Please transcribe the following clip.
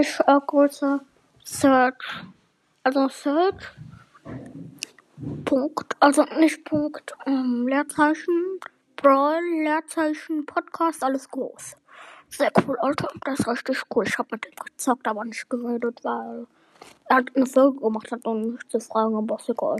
Ich auch oh, große Search. Also Search. Punkt. Also nicht Punkt. Ähm, Leerzeichen. Brawl. Leerzeichen. Podcast. Alles groß. Sehr cool, Alter. Das ist richtig cool. Ich habe mit dem gezockt, aber nicht geredet, weil er hat eine Folge gemacht hat, um mich zu fragen, aber ist egal.